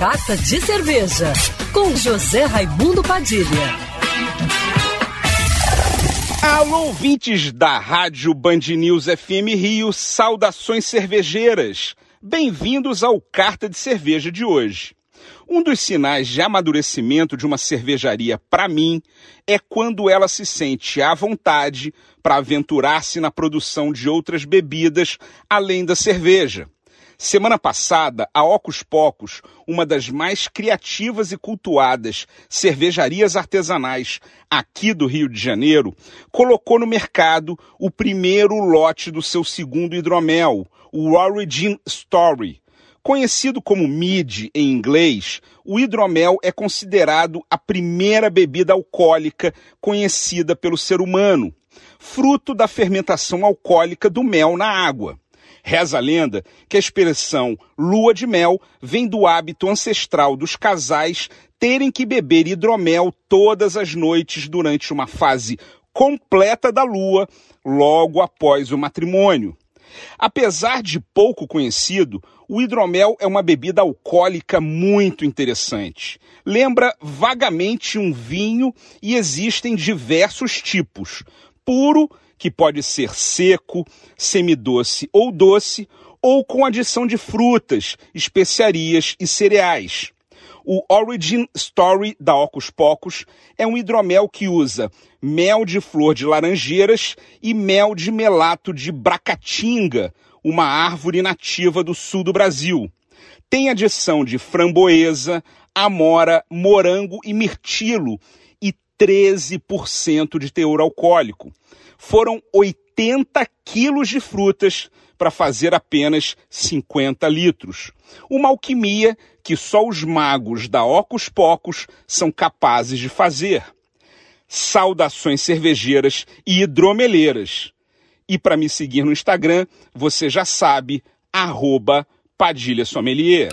Carta de Cerveja, com José Raimundo Padilha. Alô, ouvintes da Rádio Band News FM Rio, saudações cervejeiras. Bem-vindos ao Carta de Cerveja de hoje. Um dos sinais de amadurecimento de uma cervejaria, para mim, é quando ela se sente à vontade para aventurar-se na produção de outras bebidas além da cerveja. Semana passada, a Ocus Pocos, uma das mais criativas e cultuadas cervejarias artesanais aqui do Rio de Janeiro, colocou no mercado o primeiro lote do seu segundo hidromel, o Origin Story, Conhecido como mid em inglês, o hidromel é considerado a primeira bebida alcoólica conhecida pelo ser humano, fruto da fermentação alcoólica do mel na água. Reza a lenda que a expressão lua de mel vem do hábito ancestral dos casais terem que beber hidromel todas as noites durante uma fase completa da lua, logo após o matrimônio. Apesar de pouco conhecido, o hidromel é uma bebida alcoólica muito interessante. Lembra vagamente um vinho e existem diversos tipos. Puro, que pode ser seco, semidoce ou doce, ou com adição de frutas, especiarias e cereais. O Origin Story da Ocus Pocos é um hidromel que usa mel de flor de laranjeiras e mel de melato de bracatinga, uma árvore nativa do sul do Brasil. Tem adição de framboesa, amora, morango e mirtilo 13% de teor alcoólico. Foram 80 quilos de frutas para fazer apenas 50 litros. Uma alquimia que só os magos da Ocus Pocos são capazes de fazer. Saudações cervejeiras e hidromeleiras. E para me seguir no Instagram, você já sabe, arroba Padilha Sommelier.